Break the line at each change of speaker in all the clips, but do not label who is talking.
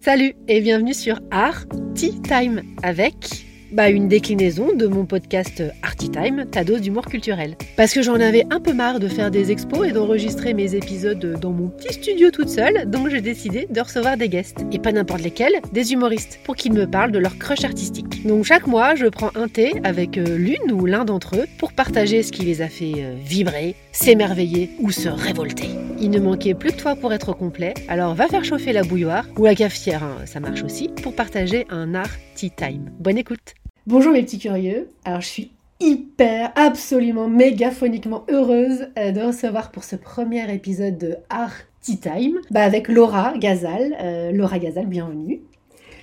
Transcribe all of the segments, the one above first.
Salut et bienvenue sur Art Tea Time avec bah, une déclinaison de mon podcast Arty Time, ta dose d'humour culturel. Parce que j'en avais un peu marre de faire des expos et d'enregistrer mes épisodes dans mon petit studio toute seule, donc j'ai décidé de recevoir des guests. Et pas n'importe lesquels, des humoristes, pour qu'ils me parlent de leur crush artistique. Donc chaque mois, je prends un thé avec euh, l'une ou l'un d'entre eux pour partager ce qui les a fait euh, vibrer, s'émerveiller ou se révolter. Il ne manquait plus que toi pour être complet, alors va faire chauffer la bouilloire ou la cafetière, hein, ça marche aussi, pour partager un art tea time. Bonne écoute Bonjour mes petits curieux, alors je suis hyper, absolument, mégaphoniquement heureuse euh, de recevoir pour ce premier épisode de Art Tea Time, bah avec Laura Gazal. Euh, Laura Gazal, bienvenue.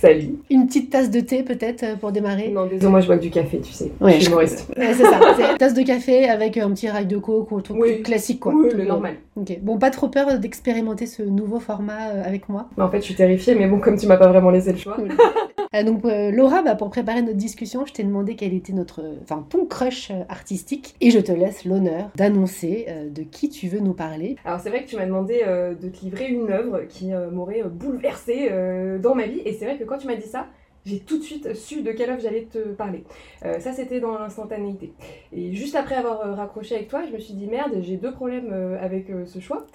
Salut.
Une petite tasse de thé peut-être euh, pour démarrer?
Non, désolé, moi je bois que du café, tu sais.
Ouais,
je suis humoriste.
Ouais, c'est ça, c'est une tasse de café avec un petit rail de coke ou un truc
Oui.
classique quoi.
Oui, le
bon.
normal.
Ok, bon, pas trop peur d'expérimenter ce nouveau format avec moi.
Mais en fait, je suis terrifiée, mais bon, comme tu m'as pas vraiment laissé le choix.
donc euh, Laura, bah, pour préparer notre discussion, je t'ai demandé quel était notre, euh, enfin ton crush euh, artistique, et je te laisse l'honneur d'annoncer euh, de qui tu veux nous parler.
Alors, c'est vrai que tu m'as demandé euh, de te livrer une œuvre qui euh, m'aurait euh, bouleversée euh, dans ma vie, et c'est vrai que quand tu m'as dit ça, j'ai tout de suite su de quelle œuvre j'allais te parler. Euh, ça, c'était dans l'instantanéité. Et juste après avoir euh, raccroché avec toi, je me suis dit merde, j'ai deux problèmes euh, avec ce choix.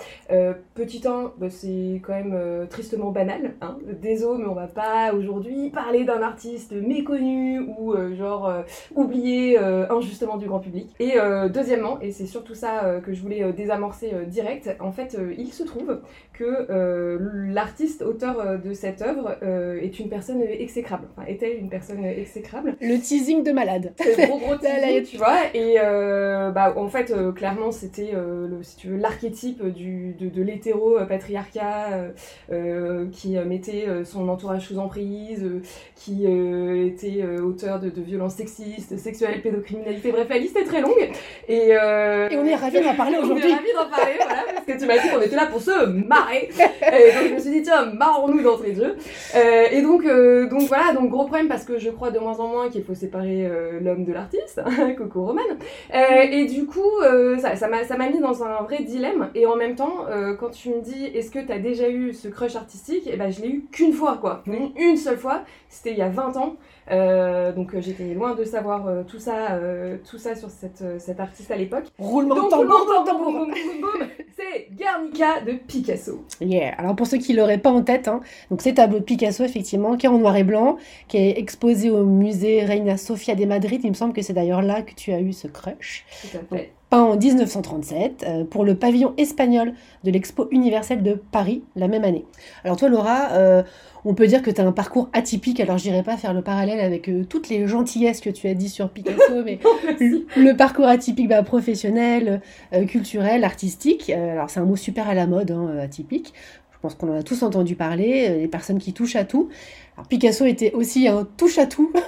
Petit 1, bah, c'est quand même tristement banal. Hein. Désolé, mais on va pas aujourd'hui parler d'un artiste méconnu ou genre oublié injustement du grand public. Et deuxièmement, et c'est surtout ça que je voulais désamorcer direct, en fait, il se trouve que l'artiste auteur de cette œuvre est une personne euh, exécrable. Enfin, était une personne exécrable?
Le teasing de malade.
C'est le gros gros teasing, tu vois. Et euh, bah, en fait, euh, clairement, c'était, euh, le- si tu veux, l'archétype du, de, de l'hétéro-patriarcat qui mettait son entourage sous emprise, qui était auteur de, de violences sexistes, sexuelles, pédocriminalité. Bref, la liste est très longue. Et,
Et on est ravis d'en parler
on
aujourd'hui.
est ravis d'en parler, voilà, parce que tu m'as dit qu'on était là pour se marrer. Et donc je me suis dit, tiens, marrons-nous d'entrée de jeu. Et donc, donc voilà, donc gros problème parce que je crois de moins en moins qu'il faut séparer euh, l'homme de l'artiste, Coco Roman. Euh, et du coup, euh, ça m'a ça mis dans un vrai dilemme. Et en même temps, euh, quand tu me dis, est-ce que t'as déjà eu ce crush artistique Et ben, je l'ai eu qu'une fois, quoi. Une, une seule fois. C'était il y a 20 ans. Euh, donc euh, j'étais loin de savoir tout ça, tout ça sur cette, cette artiste à l'époque.
Roulement de tambour, tambour.
c'est Guernica de Picasso.
Yeah. Alors pour ceux qui l'auraient pas en tête, hein, donc c'est tableau de Picasso effectivement, qui est en noir et blanc, qui est exposé au musée Reina Sofia de Madrid. Il me semble que c'est d'ailleurs là que tu as eu ce crush.
Tout à fait.
Peint en 1937 euh, pour le pavillon espagnol de l'Expo universelle de Paris la même année. Alors toi Laura, euh, on peut dire que tu as un parcours atypique, alors je dirais pas faire le parallèle avec euh, toutes les gentillesses que tu as dit sur Picasso, mais le, le parcours atypique bah, professionnel, culturel, artistique. Alors c'est un mot super à la mode, hein, atypique. Je pense qu'on en a tous entendu parler, les personnes qui touchent à tout. Alors, Picasso était aussi un touche à tout.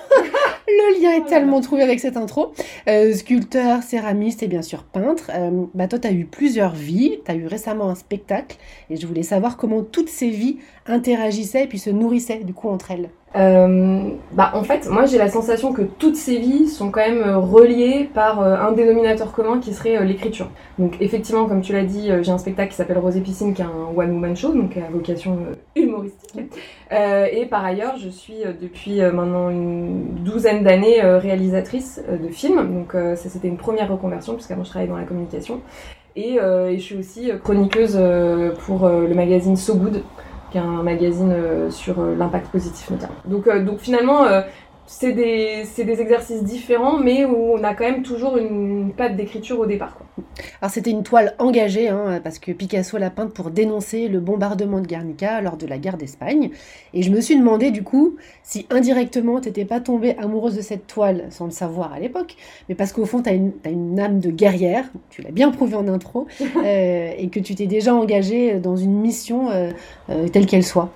Le lien est
Oh
tellement trouvé avec cette intro. Euh, sculpteur, céramiste et bien sûr peintre. Euh, bah, toi, tu as eu plusieurs vies. Tu as eu récemment un spectacle. Et je voulais savoir comment toutes ces vies interagissaient et puis se nourrissaient du coup entre elles.
Euh, bah, en fait, moi j'ai la sensation que toutes ces vies sont quand même euh, reliées par euh, un dénominateur commun qui serait l'écriture. Donc, effectivement, comme tu l'as dit, j'ai un spectacle qui s'appelle Rosé Piscine, qui est un one-woman show, donc à vocation humoristique. Et par ailleurs, je suis depuis maintenant une douzaine d'années réalisatrice de films. Donc, ça c'était une première reconversion, puisqu'avant je travaillais dans la communication. Et, et je suis aussi chroniqueuse pour le magazine So Good, un magazine euh, sur euh, l'impact positif notamment. Donc, euh, donc finalement, c'est des, des exercices différents, mais où on a quand même toujours une patte d'écriture au départ. Quoi.
Alors c'était une toile engagée, hein, parce que Picasso l'a peinte pour dénoncer le bombardement de Guernica lors de la guerre d'Espagne. Et je me suis demandé du coup si indirectement t'étais pas tombée amoureuse de cette toile sans le savoir à l'époque, mais parce qu'au fond t'as une, t'as une âme de guerrière, tu l'as bien prouvé en intro, euh, et que tu t'es déjà engagée dans une mission euh, euh, telle qu'elle soit.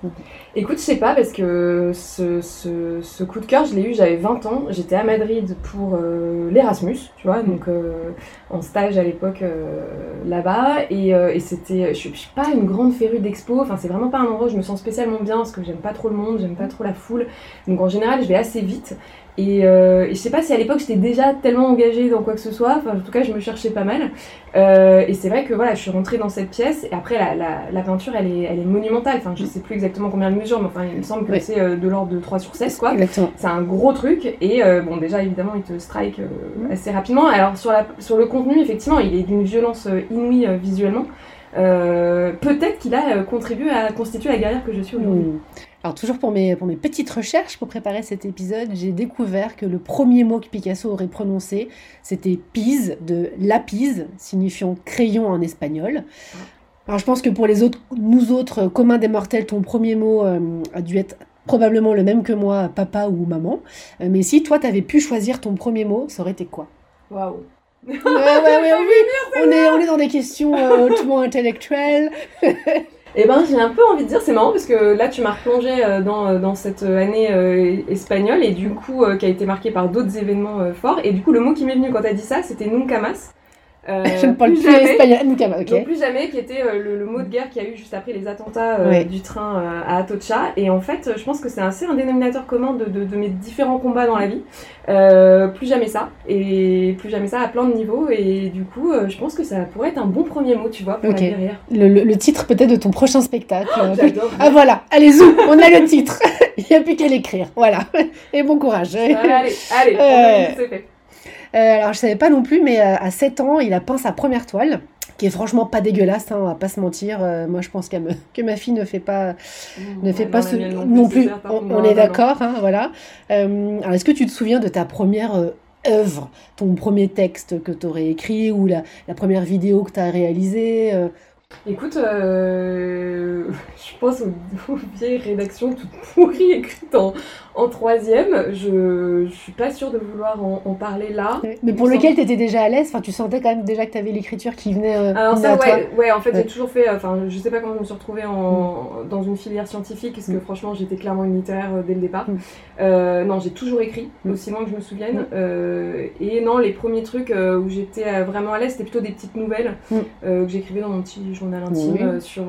Écoute, je sais pas, parce que ce, ce, ce coup de cœur, je l'ai j'avais 20 ans. J'étais à Madrid pour euh, l'Erasmus, tu vois, donc euh, en stage à l'époque euh, là-bas. Et, et c'était. Je suis pas une grande férue d'expo, enfin, c'est vraiment pas un endroit où je me sens spécialement bien, parce que j'aime pas trop le monde, j'aime pas trop la foule. Donc en général, je vais assez vite. Et, euh, et je sais pas si à l'époque j'étais déjà tellement engagée dans quoi que ce soit, enfin en tout cas je me cherchais pas mal. Euh, et c'est vrai que voilà, je suis rentrée dans cette pièce et après la, la, la peinture elle est, elle est monumentale, enfin je sais plus exactement combien de mesures, mais enfin il me semble que
Oui.
c'est euh, de l'ordre de 3 sur 16 quoi.
Exactement.
C'est un gros truc et euh, bon déjà évidemment il te strike euh, assez rapidement. Alors sur, la, sur le contenu effectivement il est d'une violence inouïe visuellement. Euh, Peut-être qu'il a contribué à constituer la guerrière que je suis aujourd'hui.
Mm. Alors toujours pour mes, pour mes petites recherches pour préparer cet épisode, j'ai découvert que le premier mot que Picasso aurait prononcé, c'était pise, de lapis, signifiant crayon en espagnol. Alors je pense que pour les autres, nous autres, communs des mortels, ton premier mot euh, a dû être probablement le même que moi, papa ou maman. Euh, mais si toi, t'avais pu choisir ton premier mot, ça aurait été quoi?
Waouh.
Ouais, ouais, ouais, oui. On est, on est dans des questions euh, hautement intellectuelles.
Eh ben, j'ai un peu envie de dire, c'est marrant parce que là, tu m'as replongé euh, dans, euh, dans cette année euh, espagnole et du coup, qui a été marquée par d'autres événements forts. Et du coup, le mot qui m'est venu quand t'as dit ça, c'était nunca más. Euh,
je ne parle plus
jamais.
espagnol. Nunca, ok.
Donc plus jamais, qui était euh, le, le mot de guerre qu'il y a eu juste après les attentats euh, du train euh, à Atocha. Et en fait, je pense que c'est assez un dénominateur commun de, de, de mes différents combats dans la vie. Plus jamais ça. Et plus jamais ça à plein de niveaux. Et du coup, je pense que ça pourrait être un bon premier mot, tu vois, pour
Ok.
la.
Le, le- le titre peut-être de ton prochain spectacle.
J'adore.
Ah voilà, allez zou, on a le titre. Il n'y a plus qu'à l'écrire. Voilà. Et bon courage.
allez, allez, on c'est fait.
Euh, alors je savais pas non plus, mais euh, à 7 ans, il a peint sa première toile, qui est franchement pas dégueulasse, hein, on va pas se mentir. Euh, moi je pense me- que ma fille ne fait pas, ne fait pas
non,
ce
mienne
non plus. On,
Non,
on
non,
est
non.
d'accord, hein, voilà. Euh, alors est-ce que tu te souviens de ta première euh, œuvre, ton premier texte que tu aurais écrit ou la, la première vidéo que tu as réalisée
Écoute, je pense aux, aux vieilles rédactions toutes pourries écrites en, en troisième. Je, je suis pas sûre de vouloir en, en parler là.
Mais pour lequel tu étais déjà à l'aise, enfin tu sentais quand même déjà que tu avais l'écriture qui venait, euh,
Alors ça,
à toi.
ouais, en fait,
Ouais.
j'ai toujours fait, euh, enfin, je sais pas comment je me suis retrouvée en, dans une filière scientifique, parce que
Mm.
franchement, j'étais clairement une littéraire euh, dès le départ.
Mm.
Euh, non, j'ai toujours écrit,
Mm.
aussi loin que je me souvienne.
Mm.
Euh, et non, les premiers trucs où j'étais vraiment à l'aise, c'était plutôt des petites nouvelles
Mm.
que j'écrivais dans mon petit journal intime sur,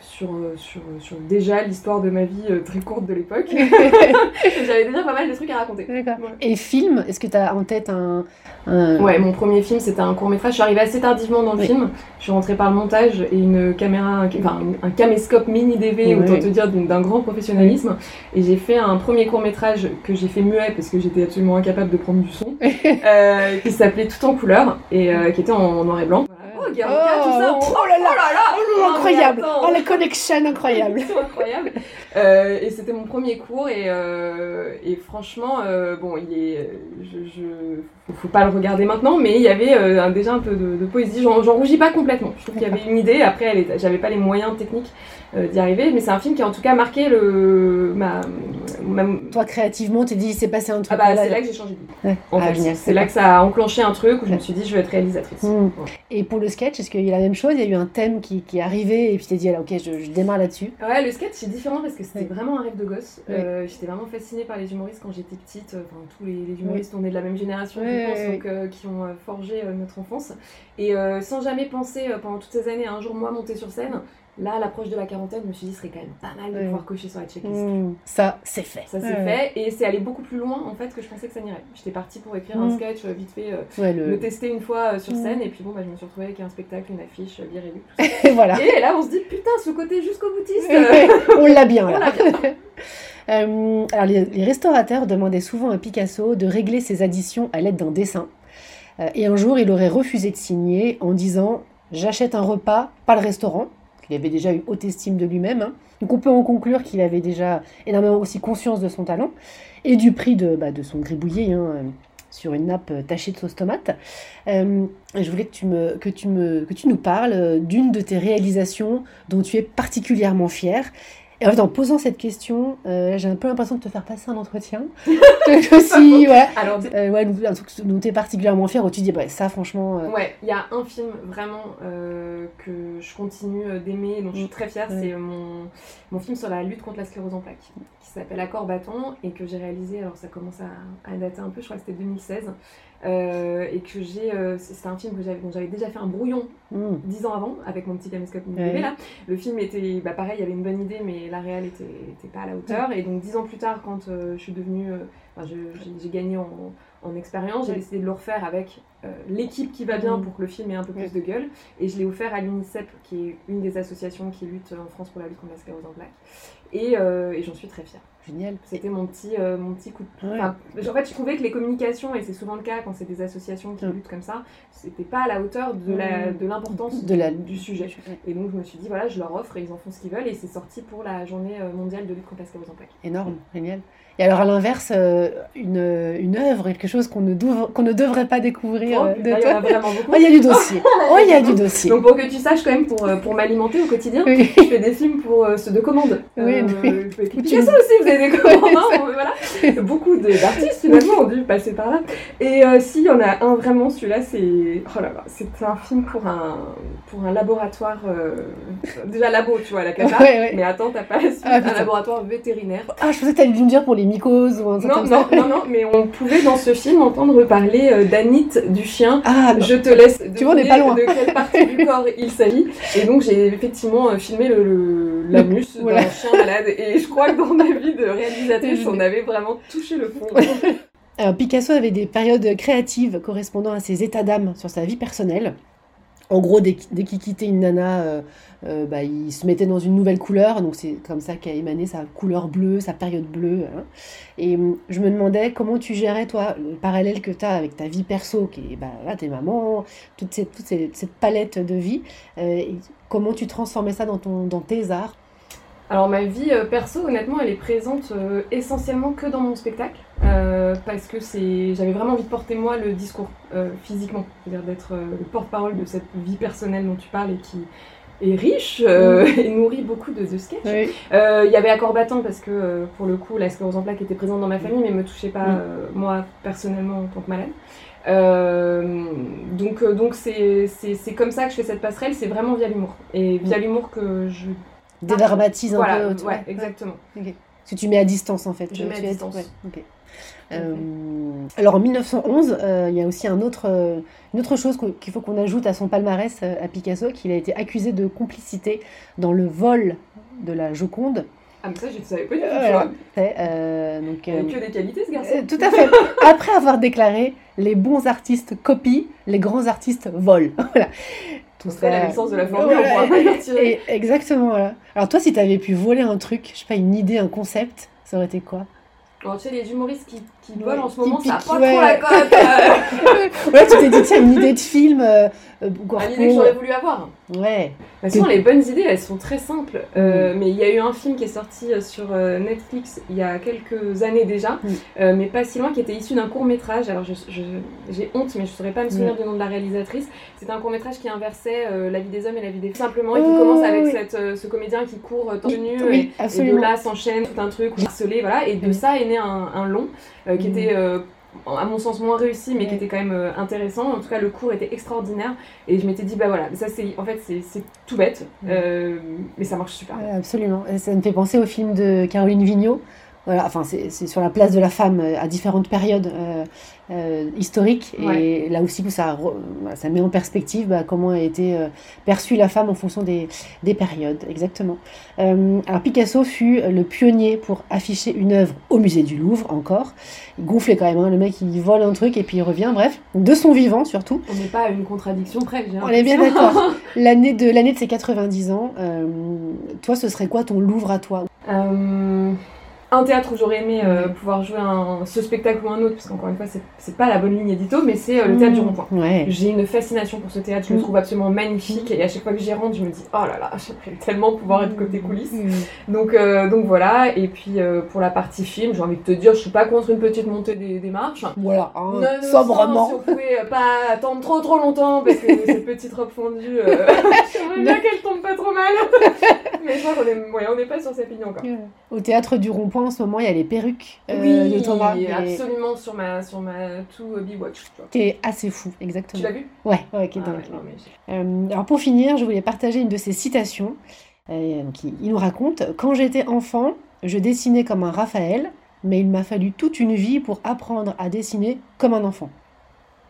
sur, sur, sur déjà l'histoire de ma vie très courte de l'époque. J'avais déjà pas mal de trucs à raconter.
D'accord.
Ouais.
Et film, est-ce que tu as en tête un. un-
Ouais, mon premier film, c'était un court métrage. Je suis arrivée assez tardivement dans le
Oui.
film. Je suis rentrée par le montage et une caméra, enfin un caméscope mini DV,
Oui.
autant te dire d'un grand professionnalisme. Et j'ai fait un premier court métrage que j'ai fait muet parce que j'étais absolument incapable de prendre du son, euh, qui s'appelait Tout en couleur et euh, qui était en noir et blanc. Oh,
Oh,
tout ça.
oh là là.
là
Oh,
Non, mais
incroyable
attends.
Oh, la connection incroyable
incroyable. Euh, et c'était mon premier cours et, euh, et franchement, euh, bon, il est, je, je, faut, pas le regarder maintenant, mais il y avait un- déjà un peu de, de poésie. J'en rougis pas complètement. Je trouve qu'il y avait une idée. Après, j'avais pas les moyens techniques d'y arriver, mais c'est un film qui a en tout cas marqué le ma, ma-
Toi, créativement, tu dit, il s'est passé un truc.
ah bah c'est là que j'ai changé de vie.
Ouais. Ah,
c'est là que ça a enclenché un truc où je me suis dit je vais être réalisatrice.
Mm.
Ouais.
Et pour le sketch, est-ce qu'il y a la même chose? Il y a eu un thème qui, qui est arrivé et puis tu t'es dit, ah, ok, je, je démarre là-dessus.
Ouais, le sketch c'est différent parce que c'était
Ouais.
vraiment un rêve de gosse.
Ouais.
Euh, J'étais vraiment fascinée par les humoristes quand j'étais petite. Enfin, tous les, les humoristes, on est de la même génération, je pense, donc euh, qui ont euh, forgé notre enfance. Et sans jamais penser pendant toutes ces années à un jour moi monter sur scène, là, à l'approche de la quarantaine, je me suis dit, ce serait quand même pas mal de
Ouais.
pouvoir cocher sur la checklist.
Mm. Ça, c'est fait.
Ça
Ouais.
fait et c'est allé beaucoup plus loin en fait que je pensais que ça n'irait. J'étais partie pour écrire un
Mm.
sketch euh, vite fait, euh,
le...
tester une fois euh, sur
Mm.
scène et puis bon, bah, je me suis retrouvée avec un spectacle, une affiche, euh, bien réduite, tout ça.
voilà.
Et là, on se dit, putain, ce côté jusqu'au boutiste. euh,
on l'a bien là.
bien.
Euh, alors les, les restaurateurs demandaient souvent à Picasso de régler ses additions à l'aide d'un dessin. Euh, et un jour, il aurait refusé de signer en disant J'achète un repas, pas le restaurant. Il avait déjà eu haute estime de lui-même. hein. Donc on peut en conclure qu'il avait déjà énormément aussi conscience de son talent et du prix de, bah, son gribouillis hein, euh, sur une nappe euh, tachée de sauce tomate. Euh, je voulais que tu, me, que, tu me, que tu nous parles d'une de tes réalisations dont tu es particulièrement fière. Et en fait, en posant cette question, euh, j'ai un peu l'impression de te faire passer un entretien. que si, ouais,
Alors,
euh, ouais, un truc dont tu es particulièrement fière, où tu dis, bah, ça, franchement, euh,
Ouais, il y a un film vraiment que je continue d'aimer, dont je suis
Mm.
très fière,
Ouais.
c'est mon, mon film sur la lutte contre la sclérose en plaques, qui s'appelle Accord bâton et que j'ai réalisé, alors ça commence à, à dater un peu, je crois que c'était 2016, euh, et que j'ai, euh, c'est- un film que j'avais, dont j'avais déjà fait un brouillon
hmm,
dix ans avant avec mon petit caméscope
Ouais.
là. Le film était, bah pareil, il y avait une bonne idée, mais la réelle était, était pas à la hauteur. Et donc dix ans plus tard, quand je suis devenue, enfin, j'ai gagné en, en expérience, j'ai décidé de le refaire avec l'équipe qui va bien pour que le film ait un peu plus de gueule. Et je l'ai offert à l'UNICEF, qui est une des associations qui lutte en France pour la lutte contre la sclérose en plaques. Et, et j'en suis très fière.
Génial.
C'était mon petit, euh, mon petit coup de. Enfin, en fait, je trouvais que les communications, et c'est souvent le cas quand c'est des associations qui luttent comme ça, c'était pas à la hauteur de mm. l'importance de la... du sujet. Et donc, je me suis dit, voilà, je leur offre et ils en font ce qu'ils veulent. Et c'est sorti pour la journée euh, mondiale de lutte contre la sclérose en plaques.
Énorme, génial. Et alors, à l'inverse, euh, une, une œuvre, quelque chose qu'on ne, qu'on ne devrait pas découvrir
oh,
de
toi. Il y a vraiment beaucoup.
Oh, il y a du dossier. oh, il y a du dossier.
Donc, pour que tu saches, quand même, pour, pour m'alimenter au quotidien, je fais des films pour ceux de commande. Oui, oui. Picasso aussi, vous avez des commandes. Hein, voilà. Beaucoup d'artistes, finalement, ont dû passer par là. Et euh, si, il y en a un vraiment, celui-là, c'est. Oh là là, c'est un film pour un, pour un laboratoire. Euh, déjà, labo, tu vois, la casa. Mais attends, t'as pas la suite. Ah, un laboratoire vétérinaire.
Ah, je pensais que t'allais me dire pour les mycoses ou un truc
non,
comme
non, ça. Non, non, mais on pouvait dans ce film entendre parler euh, d'Anit du chien. Ah, je te laisse
tu vois, on n'est pas loin.
de quelle partie du corps il s'agit. Et donc, j'ai effectivement euh, filmé le, l'anus d'un chien malade. Et je crois que dans ma vie de réalisatrice, on avait vraiment touché le fond.
Alors, Picasso avait des périodes créatives correspondant à ses états d'âme sur sa vie personnelle. En gros, dès, qu'il quittait une nana, euh, euh, bah, il se mettait dans une nouvelle couleur. Donc c'est comme ça qu'a émané sa couleur bleue, sa période bleue. Hein. Et hum, je me demandais comment tu gérais, toi, le parallèle que tu as avec ta vie perso, qui est, bah, là, t'es maman, toute cette, toute cette, palette de vie. Euh, comment tu transformais ça dans, ton, dans tes arts?
Alors ma vie perso, honnêtement, elle est présente essentiellement que dans mon spectacle, parce que c'est, j'avais vraiment envie de porter moi le discours physiquement, c'est-à-dire d'être le porte-parole de cette vie personnelle dont tu parles et qui est riche et nourrit beaucoup de, de sketchs. Il y avait Accord battant parce que pour le coup, la sclérose en plaques était présente dans ma famille, mais me touchait pas moi personnellement en tant que malade. donc donc c'est, c'est, c'est comme ça que je fais cette passerelle, c'est vraiment via l'humour. Et via l'humour que je
dédramatise un peu.
Ouais, exactement.
Que tu mets à distance en fait.
Je mets à distance.
Euh, alors en 1911, euh, il y a aussi un autre, euh, une autre chose qu'il faut qu'on ajoute à son palmarès à Picasso, qu'il a été accusé de complicité dans le vol de la Joconde.
Ah mais ça je ne savais pas du tout.
donc,
il a que des qualités ce garçon.
tout à fait. Après avoir déclaré les bons artistes copient, les grands artistes volent. voilà.
Tout ça. la licence de la formule, on pourra
Exactement, voilà. Alors toi, si tu avais pu voler un truc, je sais pas, une idée, un concept, ça aurait été quoi?
Alors, tu sais, les humoristes qui, qui volent en ce moment, ça n'a pas trop la cote.
ouais, tu t'es dit, tiens, une idée de film. Euh,
euh une idée que j'aurais voulu avoir.
Ouais.
De toute façon, les bonnes idées, elles sont très simples. Euh, mm. Mais il y a eu un film qui est sorti euh, sur Netflix il y a quelques années déjà, mm. mais pas si loin, qui était issu d'un court métrage. Alors, j'ai honte, mais je ne saurais pas me souvenir mm. du nom de la réalisatrice. C'était un court métrage qui inversait la vie des hommes et la vie des femmes simplement, et qui oh, commence avec cette, ce comédien qui court torse nu, et, de là s'enchaîne tout un truc, harcelé, voilà. Et de ça est né un, un long qui était à mon sens moins réussi mais qui était quand même euh, intéressant. En tout cas le cours était extraordinaire. Et je m'étais dit bah voilà ça c'est en fait c'est tout bête euh, mais ça marche super.
Absolument. Ça me fait penser au film de Caroline Vigneault voilà, enfin, c'est sur la place de la femme euh, à différentes périodes euh, euh, historiques. Et là aussi, ça, ça met en perspective bah, comment a été perçue la femme en fonction des, des périodes. Exactement. alors, Picasso fut le pionnier pour afficher une œuvre au musée du Louvre, encore. Il gonflait quand même, hein, le mec, il vole un truc et puis il revient, bref, de son vivant surtout.
On n'est pas à une contradiction près,
On est bien d'accord. L'année de, de ses 90 ans, toi, ce serait quoi ton Louvre à toi?
Un théâtre où j'aurais aimé euh, pouvoir jouer un, ce spectacle ou un autre, parce qu'encore une fois, c'est pas la bonne ligne édito, mais c'est euh, le théâtre du mmh. rond-point. J'ai une fascination pour ce théâtre, je le mmh. trouve absolument magnifique, et à chaque fois que j'y rentre, je me dis, oh là là, j'aimerais tellement pouvoir être côté coulisses. Mmh. Donc, euh, donc voilà, et puis pour la partie film, j'ai envie de te dire, je suis pas contre une petite montée des, des marches.
Voilà, hein, sobrement.
Si on pouvait pas attendre trop trop longtemps, parce que cette petite robe fondue, j'aimerais bien qu'elle tombe pas trop mal. mais je crois qu'on est, ouais, pas sur cette ligne encore.
Au théâtre du rond-point, en ce moment, il y a les perruques
euh, oui, de Thomas. absolument sur ma, sur ma to be watch.
Qui est assez fou, exactement.
Tu l'as vu?
Ouais, ouais, qui est ah euh, alors pour finir, je voulais partager une de ses citations. Euh, qui, il nous raconte Quand j'étais enfant, je dessinais comme un Raphaël, mais il m'a fallu toute une vie pour apprendre à dessiner comme un enfant.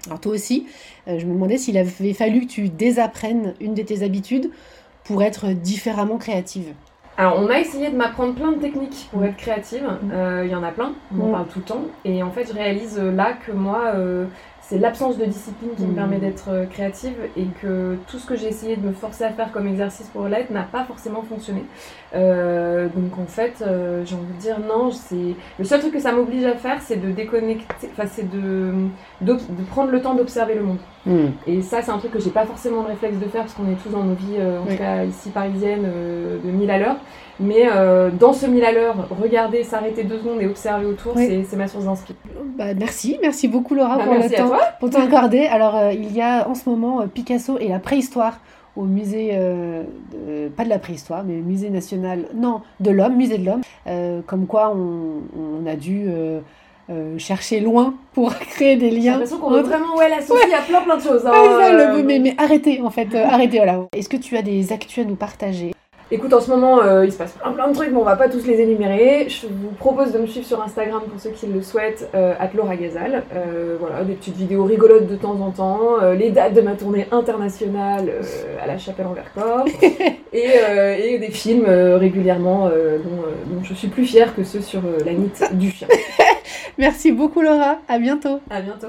Alors toi aussi, je me demandais s'il avait fallu que tu désapprennes une de tes habitudes pour être différemment créative.
Alors, on m'a essayé de m'apprendre plein de techniques pour être créative. Euh, Il y en a plein, on en
Mm.
parle tout le temps. Et en fait, je réalise euh, là que moi, euh, c'est l'absence de discipline qui me permet d'être euh, créative et que tout ce que j'ai essayé de me forcer à faire comme exercice pour l'être n'a pas forcément fonctionné. Euh, donc en fait, euh, j'ai envie de dire non, c'est le seul truc que ça m'oblige à faire, c'est de déconnecter, enfin c'est de, de prendre le temps d'observer le monde.
Hmm.
Et ça, c'est un truc que j'ai pas forcément le réflexe de faire parce qu'on est tous dans nos vies, euh, en
Oui.
tout cas ici parisiennes, euh, de 1000 à l'heure. Mais euh, dans ce 1000 à l'heure, regarder, s'arrêter deux secondes et observer autour,
Oui.
c'est- ma source d'inspiration.
Bah, merci, merci beaucoup Laura
Bah,
pour le temps, pour ton accordé. Alors euh, il y a en ce moment euh, Picasso et la préhistoire au musée, euh, de- pas de la préhistoire, mais musée national, non, de l'homme, musée de l'homme. Comme quoi on, on a dû euh, chercher loin pour créer des
J'ai
liens.
l'impression qu'on veut vraiment ouais, l'associer à plein plein de choses. hein,
ça, le- mais, mais arrêtez en fait, euh, arrêtez voilà. Est-ce que tu as des actus à nous partager?
Écoute, en ce moment, euh, il se passe plein plein de trucs, mais on va pas tous les énumérer. Je vous propose de me suivre sur Instagram pour ceux qui le souhaitent, euh, Laura Gazal. Euh, voilà, des petites vidéos rigolotes de temps en temps, les dates de ma tournée internationale à la Chapelle en Vercors, et, et des films régulièrement dont, dont je suis plus fière que ceux sur la mythe du chien.
Merci beaucoup Laura, à bientôt.
À bientôt.